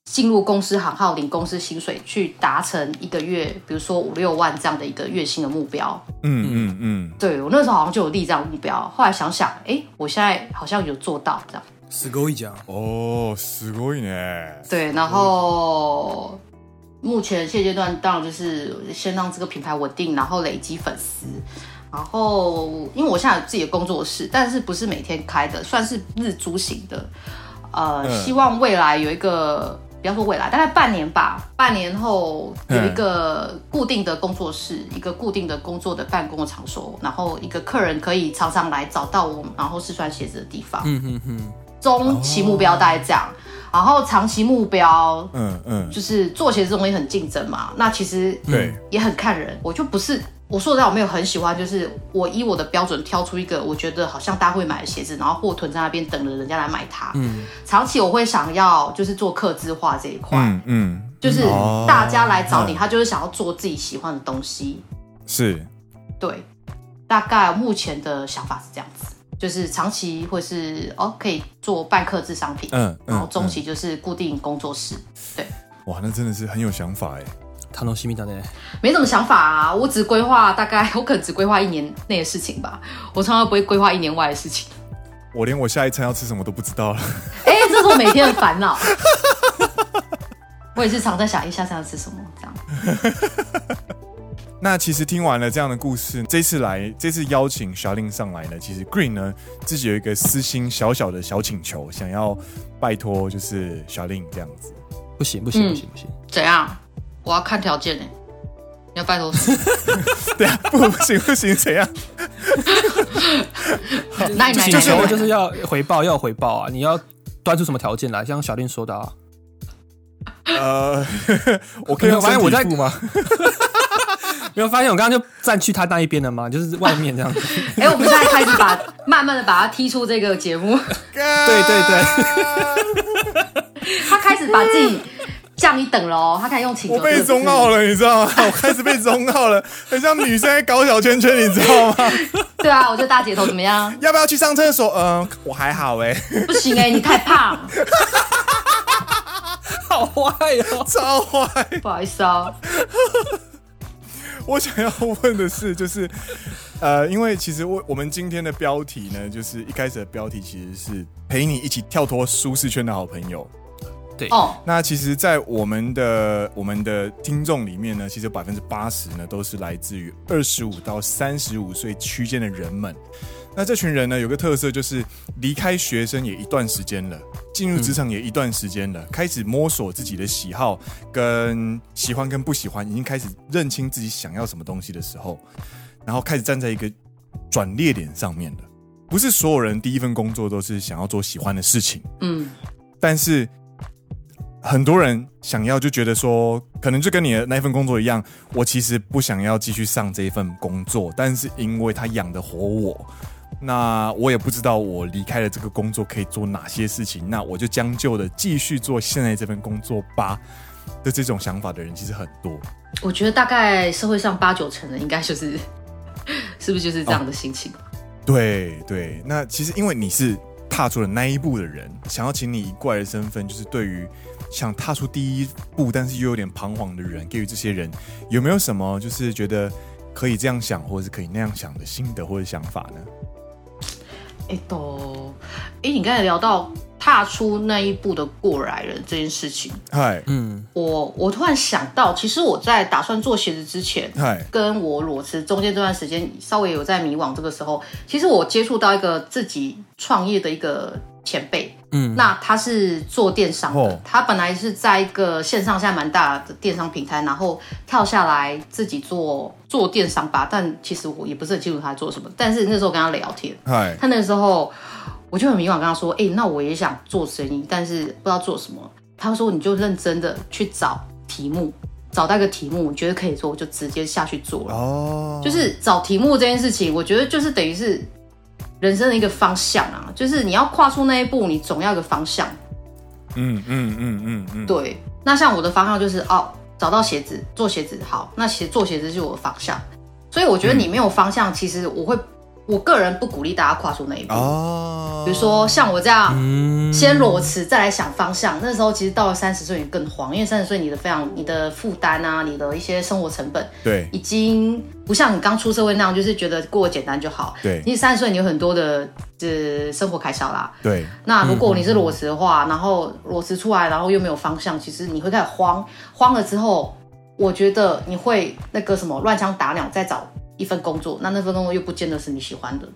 进入公司行号领公司薪水，去达成一个月，比如说五六万这样的一个月薪的目标？嗯嗯嗯。对，我那时候好像就有立这样的目标。后来想想，哎、欸，我现在好像有做到这样。すごいじゃん哦，すごいね。对，然后目前现阶段当然就是先让这个品牌稳定，然后累积粉丝。然后因为我现在有自己的工作室，但是不是每天开的，算是日租型的。呃，嗯、希望未来有一个，不要说未来，大概半年吧，半年后有一个固定的工作室，嗯、一个固定的工作的办公的场所，然后一个客人可以常常来找到我，然后试穿鞋子的地方。嗯嗯嗯。 中期目标大概这样，哦、然后长期目标，嗯嗯，就是做鞋子这种东西很竞争嘛。那其实对。也很看人，我就不是我说实在我没有很喜欢，就是我以我的标准挑出一个我觉得好像大家会买的鞋子，然后货囤在那边等着人家来买它。嗯，长期我会想要就是做客制化这一块，嗯嗯，就是大家来找你，他就是想要做自己喜欢的东西。是，对，大概目前的想法是这样子。就是长期或是哦，可以做半客制商品，嗯，然后中期就是固定工作室，对。哇，那真的是很有想法哎。他东西米的呢？没什么想法啊，我只规划大概，我可能只规划一年内的事情吧。我从来不会规划一年外的事情。我连我下一餐要吃什么都不知道了。哎，这是我每天的烦恼。我也是常在想，一下餐要吃什么这样。那其实听完了这样的故事，这次来这次邀请 Charlene 上来呢，其实 Green 呢自己有一个私心小小的小请求，想要拜托就是 Charlene 这样子。不行不行不行不行，怎样？我要看条件呢。你要拜托谁？对啊，不不行不行，怎样？那你请求就是要回报，要回报啊！你要端出什么条件来？像 Charlene 说的啊。呃，我可以发现我在吗？没有发现我刚刚就站去他那一边了吗？就是外面这样子。哎、欸，我们现在开始把 慢慢的把他踢出这个节目。对对对，他开始把自己降一等了，他开始用请求。我被中傲了，你知道吗？我开始被中傲了，很像女生在搞小圈圈，你知道吗？对啊，我觉得大姐头怎么样？要不要去上厕所？嗯、呃，我还好哎。不行哎，你太胖。好坏哦，超坏。不好意思哦。我想要问的是，就是呃，因为其实我我们今天的标题呢，就是一开始的标题其实是陪你一起跳脱舒适圈的好朋友。对哦，那其实，在我们的我们的听众里面呢，其实百分之八十呢都是来自于二十五到三十五岁区间的人们。那这群人呢，有个特色就是离开学生也一段时间了，进入职场也一段时间了，嗯、开始摸索自己的喜好跟喜欢跟不喜欢，已经开始认清自己想要什么东西的时候，然后开始站在一个转捩点上面了。不是所有人第一份工作都是想要做喜欢的事情，嗯，但是。很多人想要就觉得说，可能就跟你的那份工作一样，我其实不想要继续上这一份工作，但是因为他养得活我，那我也不知道我离开了这个工作可以做哪些事情，那我就将就的继续做现在这份工作吧。的这种想法的人其实很多，我觉得大概社会上八九成的应该就是，是不是就是这样的心情？哦、对对，那其实因为你是踏出了那一步的人，想要请你以怪的身份，就是对于。想踏出第一步，但是又有点彷徨的人，给予这些人有没有什么就是觉得可以这样想，或者是可以那样想的心得或者想法呢？哎、欸，都，哎，你刚才聊到踏出那一步的过来人这件事情，嗨，嗯，我我突然想到，其实我在打算做鞋子之前，嗨，跟我裸辞中间这段时间稍微有在迷惘，这个时候，其实我接触到一个自己创业的一个前辈。嗯，那他是做电商的，哦、他本来是在一个线上现在蛮大的电商平台，然后跳下来自己做做电商吧。但其实我也不是很清楚他做什么。但是那时候跟他聊天，他那时候我就很迷茫，跟他说：“哎、欸，那我也想做生意，但是不知道做什么。”他说：“你就认真的去找题目，找到一个题目，你觉得可以做，我就直接下去做了。”哦，就是找题目这件事情，我觉得就是等于是。人生的一个方向啊，就是你要跨出那一步，你总要有个方向。嗯嗯嗯嗯嗯。对，那像我的方向就是哦，找到鞋子，做鞋子好，那鞋做鞋子就是我的方向。所以我觉得你没有方向，嗯、其实我会。我个人不鼓励大家跨出那一步。哦，比如说像我这样，嗯、先裸辞再来想方向。那时候其实到了三十岁，你更慌，因为三十岁你的非常你的负担啊，你的一些生活成本，对，已经不像你刚出社会那样，就是觉得过得简单就好。对，因为三十岁你有很多的呃生活开销啦。对，那如果你是裸辞的话，嗯、然后裸辞出来，然后又没有方向，其实你会开始慌。慌了之后，我觉得你会那个什么乱枪打鸟，再找。一份工作，那那份工作又不见得是你喜欢的，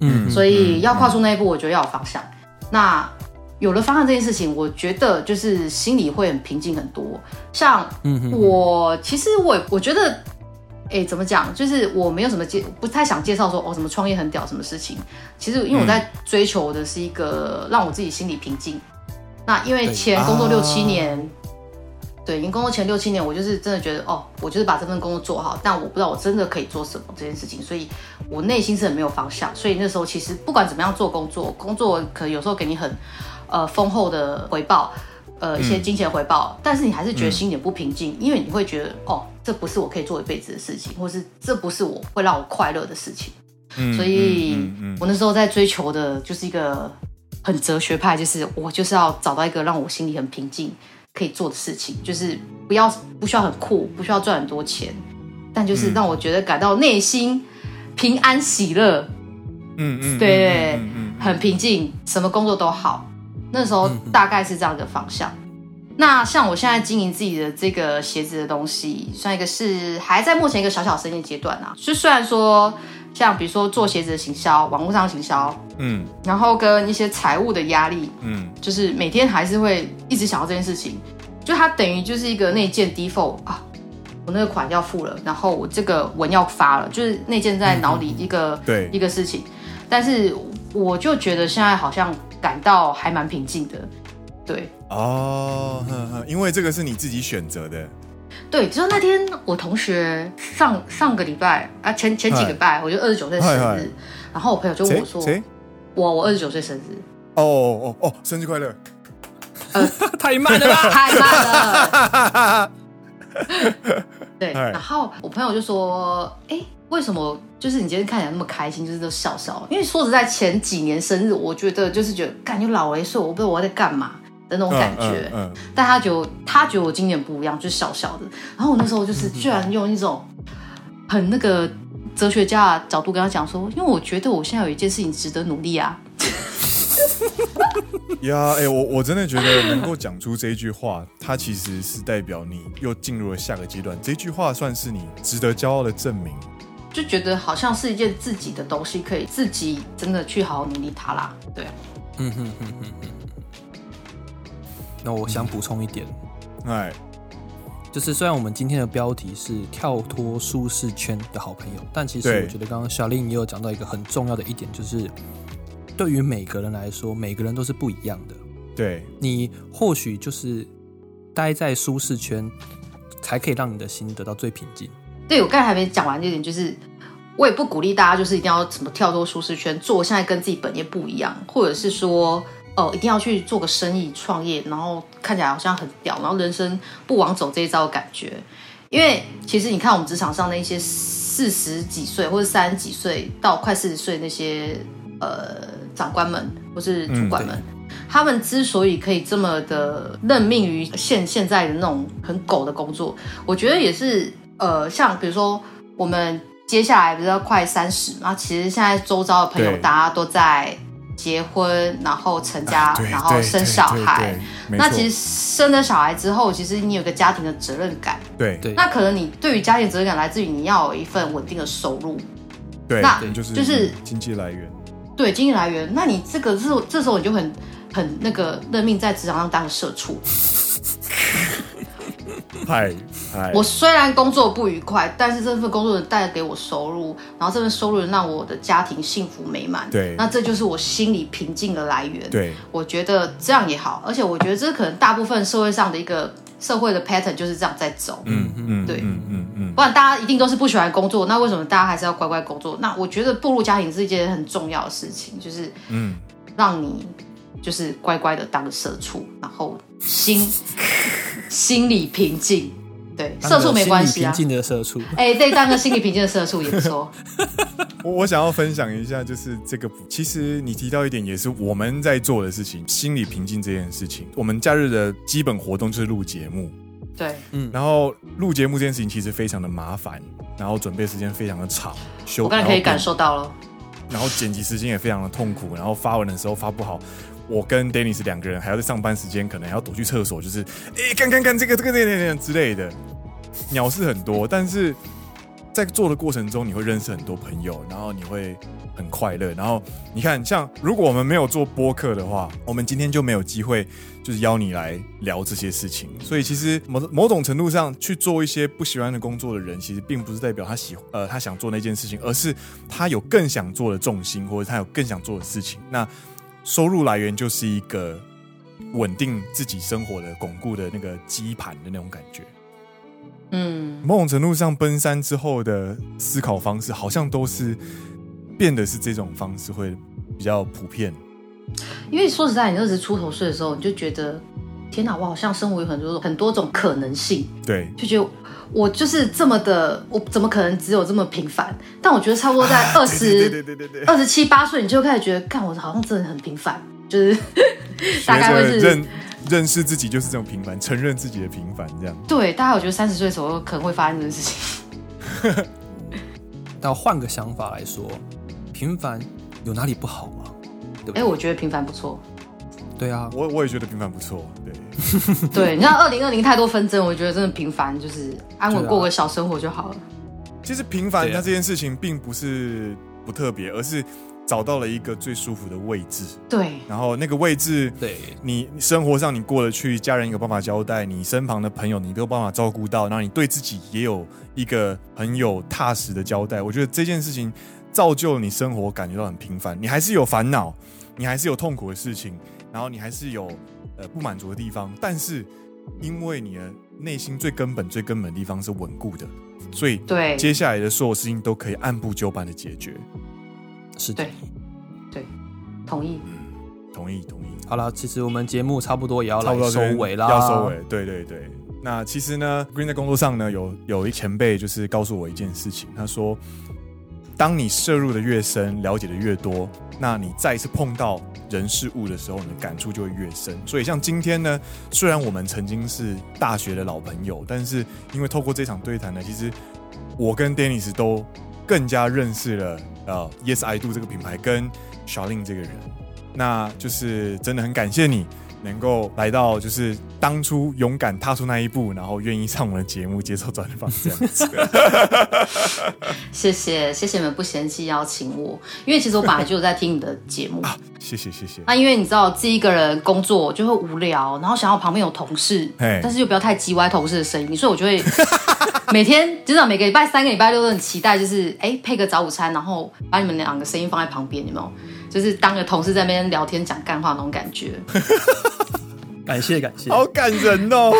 嗯，所以要跨出那一步，我觉得要有方向。那有了方向这件事情，我觉得就是心里会很平静很多。像我，其实我我觉得，哎，怎么讲？就是我没有什么介，不太想介绍说哦，什么创业很屌，什么事情。其实因为我在追求的是一个让我自己心里平静。嗯、那因为前工作六七年。对，工作前六七年，我就是真的觉得，哦，我就是把这份工作做好，但我不知道我真的可以做什么这件事情，所以我内心是很没有方向。所以那时候其实不管怎么样做工作，工作可能有时候给你很呃丰厚的回报，呃一些金钱回报，嗯、但是你还是觉得心里不平静，嗯、因为你会觉得，哦，这不是我可以做一辈子的事情，或是这不是我会让我快乐的事情。嗯、所以，我那时候在追求的就是一个很哲学派，就是我就是要找到一个让我心里很平静。可以做的事情就是不要不需要很酷，不需要赚很多钱，但就是让我觉得感到内心平安喜乐。嗯嗯，对对，很平静，什么工作都好。那时候大概是这样的方向。那像我现在经营自己的这个鞋子的东西，算一个是还在目前一个小小生意阶段啊。就虽然说像比如说做鞋子的行销，网络上行销。嗯，然后跟一些财务的压力，嗯，就是每天还是会一直想到这件事情，就它等于就是一个内建 default 啊，我那个款要付了，然后我这个文要发了，就是内建在脑里一个、嗯、对。一个事情，但是我就觉得现在好像感到还蛮平静的，对。哦呵呵，因为这个是你自己选择的，对，就是那天我同学上上个礼拜啊前前几个礼拜，我就二十九岁生日，然后我朋友就问我说。我我二十九岁生日，哦哦哦，生日快乐！呃，太慢了吧，太慢了。对，然后我朋友就说：“哎，为什么就是你今天看起来那么开心，就是都笑笑？因为说实在，前几年生日，我觉得就是觉得感觉老了一岁，我不知道我在干嘛的那种感觉。嗯，但他觉得他觉得我今年不一样，就是小小的。然后我那时候就是居然用一种很那个。哲学家的角度跟他讲说，因为我觉得我现在有一件事情值得努力啊。呀，哎，我我真的觉得能够讲出这一句话，它其实是代表你又进入了下个阶段。这句话算是你值得骄傲的证明。就觉得好像是一件自己的东西，可以自己真的去好好努力它啦。对啊，嗯哼哼哼哼。那我想补充一点，哎、嗯，就是虽然我们今天的标题是跳脱舒适圈的好朋友，但其实我觉得刚刚小林也有讲到一个很重要的一点，就是。对于每个人来说，每个人都是不一样的。对，你或许就是待在舒适圈，才可以让你的心得到最平静。对，我刚才还没讲完这点，就是我也不鼓励大家就是一定要什么跳脱舒适圈，做现在跟自己本业不一样，或者是说哦一定要去做个生意创业，然后看起来好像很屌，然后人生不枉走这一遭的感觉。因为其实你看我们职场上那些四十几岁或者三十几岁到快四十岁那些呃。长官们或是主管们，嗯、他们之所以可以这么的任命于现现在的那种很狗的工作，我觉得也是呃，像比如说我们接下来比较快三十嘛，其实现在周遭的朋友大家都在结婚，然后成家，啊、然后生小孩。那其实生了小孩之后，其实你有个家庭的责任感。对对。那可能你对于家庭责任感来自于你要有一份稳定的收入。对，那就是就是经济来源。对，经济来源，那你这个是这时候你就很很那个认命在职场上当个社畜。嗨嗨，我虽然工作不愉快，但是这份工作能带给我收入，然后这份收入能让我的家庭幸福美满。对，那这就是我心里平静的来源。对，我觉得这样也好，而且我觉得这可能大部分社会上的一个社会的 pattern 就是这样在走。嗯嗯，对，嗯嗯。不然大家一定都是不喜欢工作，那为什么大家还是要乖乖工作？那我觉得步入家庭是一件很重要的事情，就是嗯，让你就是乖乖的当个社畜，然后心 心理平静。对，社畜没关系啊，平静的社畜。哎、欸，对，当个心理平静的社畜也不错。我我想要分享一下，就是这个，其实你提到一点，也是我们在做的事情，心理平静这件事情。我们假日的基本活动就是录节目。对，嗯，然后录节目这件事情其实非常的麻烦，然后准备时间非常的长，修我刚才可以感受到了，然后剪辑时间也非常的痛苦，然后发文的时候发不好，我跟 Dennis 两个人还要在上班时间可能还要躲去厕所，就是哎，看看看这个这个这个这个之类的，鸟事很多，但是在做的过程中你会认识很多朋友，然后你会。很快乐，然后你看，像如果我们没有做播客的话，我们今天就没有机会，就是邀你来聊这些事情。所以其实某某种程度上去做一些不喜欢的工作的人，其实并不是代表他喜呃他想做那件事情，而是他有更想做的重心，或者他有更想做的事情。那收入来源就是一个稳定自己生活的巩固的那个基盘的那种感觉。嗯，某种程度上，奔三之后的思考方式好像都是。变得是这种方式会比较普遍，因为说实在，你二十出头岁的时候，你就觉得天哪，我好像生活有很多种很多种可能性，对，就觉得我就是这么的，我怎么可能只有这么平凡？但我觉得差不多在二十二十七八岁，你就开始觉得，干我好像真的很平凡，就是 大概会是认认识自己就是这种平凡，承认自己的平凡这样。对，大概我觉得三十岁的时候可能会发生这件事情。但换个想法来说。平凡有哪里不好吗？对哎、欸，我觉得平凡不错。对啊，我我也觉得平凡不错。对，对，你知道二零二零太多纷争，我觉得真的平凡就是安稳过个小生活就好了。啊、其实平凡它这件事情并不是不特别，而是找到了一个最舒服的位置。对，然后那个位置，对你生活上你过得去，家人有办法交代，你身旁的朋友你都有办法照顾到，然后你对自己也有一个很有踏实的交代。我觉得这件事情。造就你生活感觉到很平凡，你还是有烦恼，你还是有痛苦的事情，然后你还是有呃不满足的地方，但是因为你的内心最根本、最根本的地方是稳固的，所以对接下来的所有事情都可以按部就班的解决。是的，对，对，同意，嗯，同意，同意。好了，其实我们节目差不多也要来收尾啦，要收尾。对对对，那其实呢，Green 在工作上呢，有有一前辈就是告诉我一件事情，他说。当你涉入的越深，了解的越多，那你再一次碰到人事物的时候，你的感触就会越深。所以像今天呢，虽然我们曾经是大学的老朋友，但是因为透过这场对谈呢，其实我跟 Dennis 都更加认识了呃 Yes I Do 这个品牌跟 Charlene 这个人，那就是真的很感谢你。能够来到，就是当初勇敢踏出那一步，然后愿意上我们的节目接受专访这样子。谢谢谢谢你们不嫌弃邀请我，因为其实我本来就有在听你的节目。啊，谢谢谢谢。那因为你知道自己一个人工作就会无聊，然后想要旁边有同事，但是又不要太叽歪同事的声音，所以我就会每天至少每个礼拜三个礼拜六都很期待，就是哎配个早午餐，然后把你们两个声音放在旁边，有没有？就是当个同事在那边聊天讲干话那种感觉。感谢感谢，好感人哦。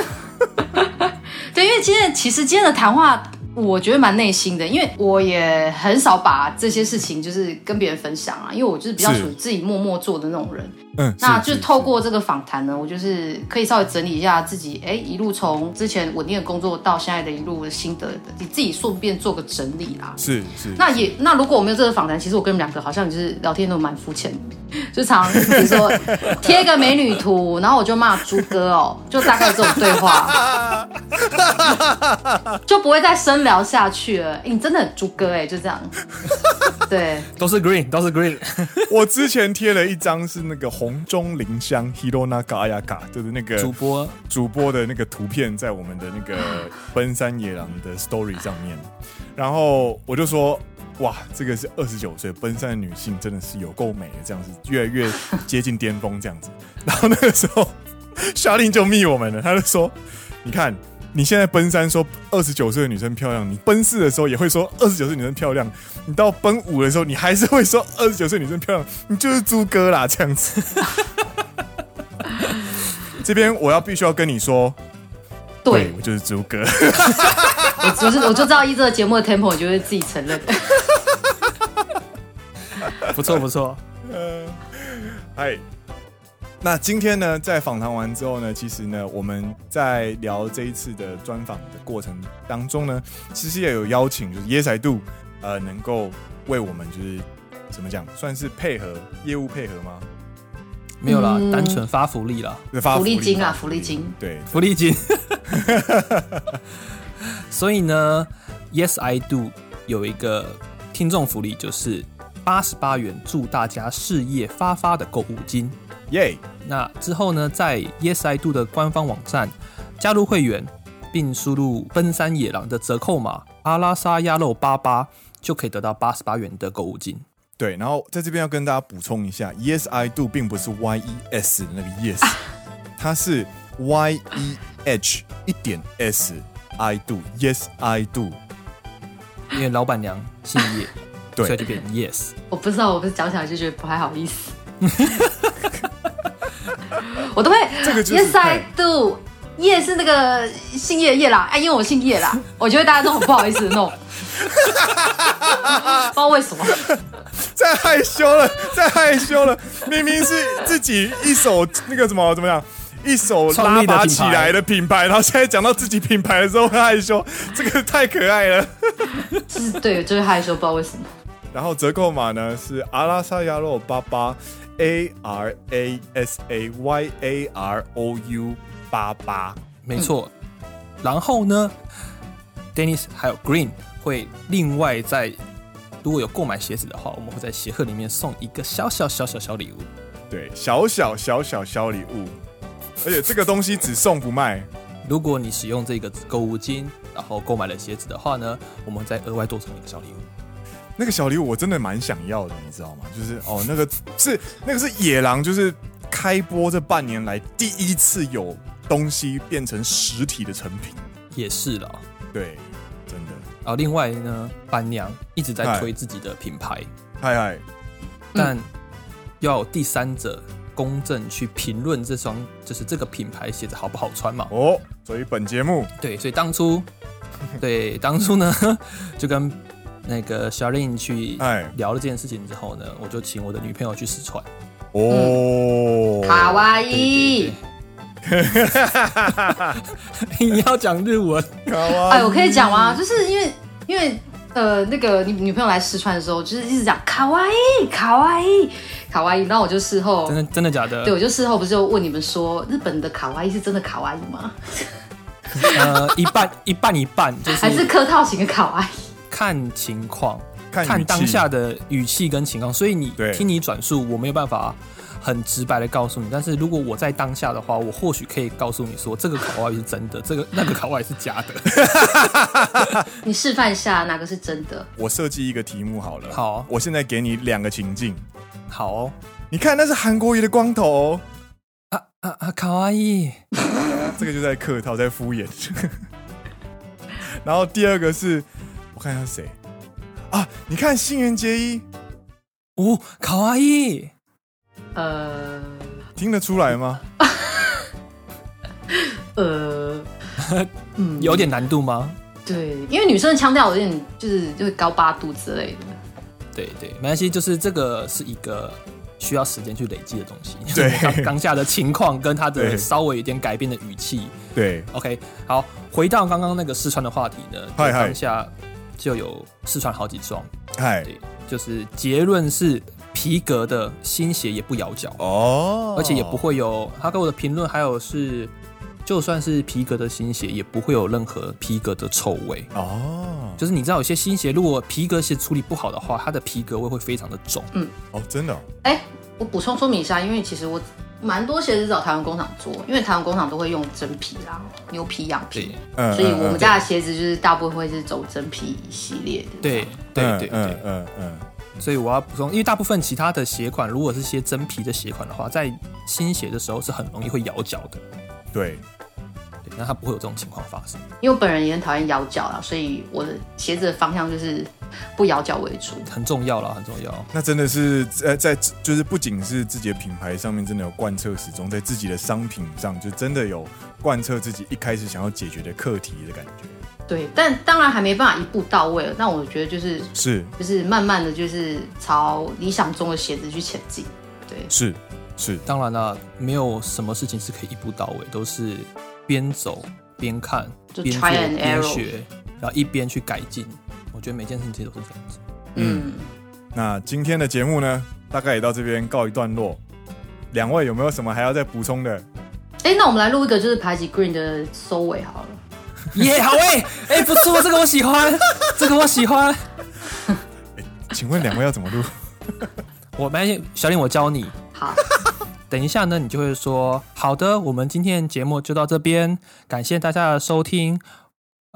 对，因为今天其实今天的谈话，我觉得蛮内心的，因为我也很少把这些事情就是跟别人分享啊，因为我就是比较属于自己默默做的那种人。嗯，那就透过这个访谈呢，我就是可以稍微整理一下自己，哎，一路从之前稳定的工作到现在的一路的心得，你自己顺便做个整理啦。是是。那也那如果我没有这个访谈，其实我跟你们两个好像就是聊天都蛮肤浅的，就常比如说贴个美女图，然后我就骂猪哥哦，就大概这种对话，就不会再深聊下去了。你真的很猪哥哎，就这样。对，都是 green，都是 green。我之前贴了一张是那个红。中林香 Hironaga Ayaka 就是那个主播主播的那个图片，在我们的那个 奔山野狼的 story 上面。然后我就说，哇，这个是二十九岁奔山的女性，真的是有够美的，这样子越来越接近巅峰这样子。然后那个时候，夏令就密我们了，他就说，你看。你现在奔三说二十九岁的女生漂亮，你奔四的时候也会说二十九岁女生漂亮，你到奔五的时候你还是会说二十九岁女生漂亮，你就是猪哥啦这样子。这边我要必须要跟你说，对，对我就是猪哥。我就是我就知道依这个节目的 tempo，我就会自己承认。不错不错，嗯，嗨。那今天呢，在访谈完之后呢，其实呢，我们在聊这一次的专访的过程当中呢，其实也有邀请，就是 Yes I Do，呃，能够为我们就是怎么讲，算是配合业务配合吗？没有啦，嗯、单纯发福利啦，发福利金啊，福利金，对，福利金。所以呢，Yes I Do 有一个听众福利，就是八十八元，祝大家事业发发的购物金。耶！那之后呢，在 Yes I Do 的官方网站加入会员，并输入奔山野狼的折扣码阿拉萨鸭肉八八，就可以得到八十八元的购物金。对，然后在这边要跟大家补充一下，Yes I Do 并不是 Y E S 的那个 Yes，、啊、它是 Y E H 一点 S I Do Yes I Do，因为老板娘姓叶，对，所以就变成 Yes。我不知道，我不是讲起来就觉得不太好意思。我都会这个、就是、，Yes I do，叶是那个姓叶的叶啦，哎，因为我姓叶啦，我觉得大家都很不好意思的那种，不知道为什么，太害羞了，太害羞了，明明是自己一手那个什么怎么样，一手拉拔起来的品牌，然后现在讲到自己品牌的时候会害羞，这个太可爱了，是，对，就是害羞，不知道为什么。然后折扣码呢是阿拉萨亚肉八八。A R A S A Y A R O U 八八，没错。然后呢，Dennis 还有 Green 会另外在，如果有购买鞋子的话，我们会在鞋盒里面送一个小小小小小礼物。对，小小小小小礼物，而且这个东西只送不卖。如果你使用这个购物金，然后购买了鞋子的话呢，我们再额外多送一个小礼物。那个小礼物我真的蛮想要的，你知道吗？就是哦，那个是那个是野狼，就是开播这半年来第一次有东西变成实体的成品，也是了，对，真的。然后另外呢，板娘一直在推自己的品牌，嗨嗨，但要有第三者公正去评论这双，就是这个品牌鞋子好不好穿嘛？哦，所以本节目对，所以当初对当初呢 就跟。那个 Charlene 去聊了这件事情之后呢，我就请我的女朋友去试穿。哦，卡哇伊，你要讲日文？哎，我可以讲吗？就是因为因为呃，那个你女朋友来试穿的时候，就是一直讲卡哇伊，卡哇伊，卡哇伊。然后我就事后真的真的假的？对，我就事后不是就问你们说，日本的卡哇伊是真的卡哇伊吗？呃，一半一半一半，就是还是客套型的卡哇伊。看情况，看当下的语气跟情况，所以你听你转述，我没有办法很直白的告诉你。但是如果我在当下的话，我或许可以告诉你说，这个卡哇伊是真的，这个那个卡哇伊是假的。你示范一下哪个是真的？我设计一个题目好了。好，我现在给你两个情境。好哦，你看那是韩国瑜的光头。啊啊啊！卡哇伊，这个就在客套，在敷衍。然后第二个是，我看一下谁啊？你看新垣结衣，哦，卡哇伊，呃，听得出来吗？呃，嗯，有点难度吗？对，因为女生的腔调有点就是就是高八度之类的。对对，没关系，就是这个是一个。需要时间去累积的东西，对 当当下的情况跟他的稍微有点改变的语气，对，OK，好，回到刚刚那个四川的话题呢，当下就有试穿好几双，嗨，对，就是结论是皮革的新鞋也不咬脚。哦，而且也不会有他给我的评论，还有是就算是皮革的新鞋也不会有任何皮革的臭味。哦，就是你知道有些新鞋如果皮革鞋处理不好的话，它的皮革味会非常的重，嗯，哦，真的，哎。我补充说明一下，因为其实我蛮多鞋子找台湾工厂做，因为台湾工厂都会用真皮啦，牛皮、羊皮，所以我们家的鞋子就是大部分会是走真皮系列的。对对对对，嗯嗯嗯。所以我要补充，因为大部分其他的鞋款，如果是些真皮的鞋款的话，在新鞋的时候是很容易会咬脚的。对。那它不会有这种情况发生，因为我本人也很讨厌咬脚啦，所以我的鞋子的方向就是不摇脚为主，很重要了，很重要。那真的是呃在就是不仅是自己的品牌上面真的有贯彻始终，在自己的商品上就真的有贯彻自己一开始想要解决的课题的感觉。对，但当然还没办法一步到位了。那我觉得就是是就是慢慢的就是朝理想中的鞋子去前进。对，是是，当然了，没有什么事情是可以一步到位，都是。边走边看，边做边学，然后一边去改进。我觉得每件事情其实都是这样子。嗯，那今天的节目呢，大概也到这边告一段落。两位有没有什么还要再补充的？哎、欸，那我们来录一个就是排挤 Green 的收尾好了。耶、yeah，好哎，哎、欸，不错，这个我喜欢，这个我喜欢。欸、请问两位要怎么录？我没小林，我教你。好。等一下呢，你就会说好的，我们今天节目就到这边，感谢大家的收听，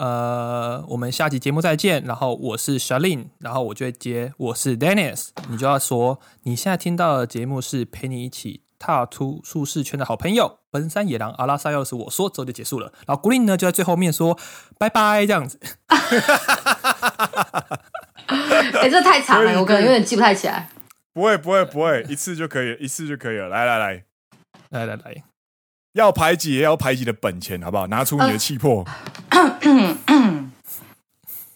呃，我们下期节目再见。然后我是 Charlene，然后我就会接我是 Dennis，你就要说你现在听到的节目是陪你一起踏出舒适圈的好朋友，奔山野狼阿拉萨，要是我说之后就结束了。然后 Green 呢就在最后面说拜拜这样子。哎、欸，这太长了，我可能有点记不太起来。不会不会不会，一次就可以，一次就可以了。来来来，来来来，要排挤也要排挤的本钱，好不好？拿出你的气魄。呃、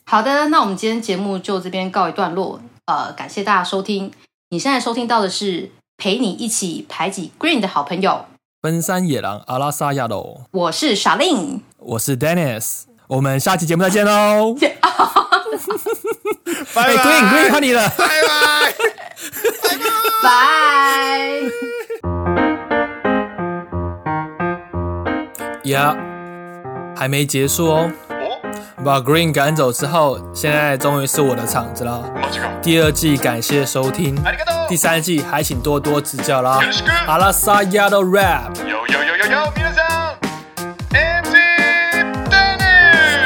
好的，那我们今天节目就这边告一段落。呃，感谢大家收听。你现在收听到的是陪你一起排挤 Green 的好朋友，奔山野狼阿拉萨亚罗。我是 Charlene，我是 Dennis。我们下期节目再见喽！拜拜，Green Green 换你了，拜拜。拜。呀，还没结束哦。把 Green 赶走之后，现在终于是我的场子了。第二季感谢收听，第三季还请多多指教啦。阿拉萨亚的 Rap。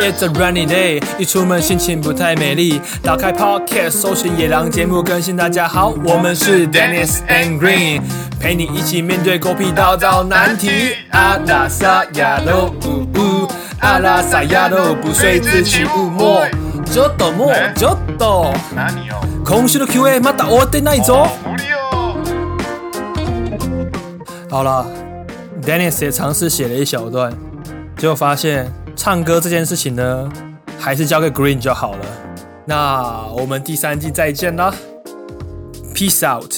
It's a rainy day，一出门心情不太美丽。打开 Podcast，搜寻野狼节目更新。大家好，我们是 Dennis and Green，陪你一起面对狗屁倒灶难题。阿拉萨亚罗，呜呜，阿拉萨亚罗，不睡自起雾墨。ちょっともうちょっと。今周の Q&A また终わってないぞ。好了，Dennis 也尝试写了一小段，结果发现。 唱歌这件事情呢，还是交给 Green 就好了。那我们第三季再见啦，Peace out。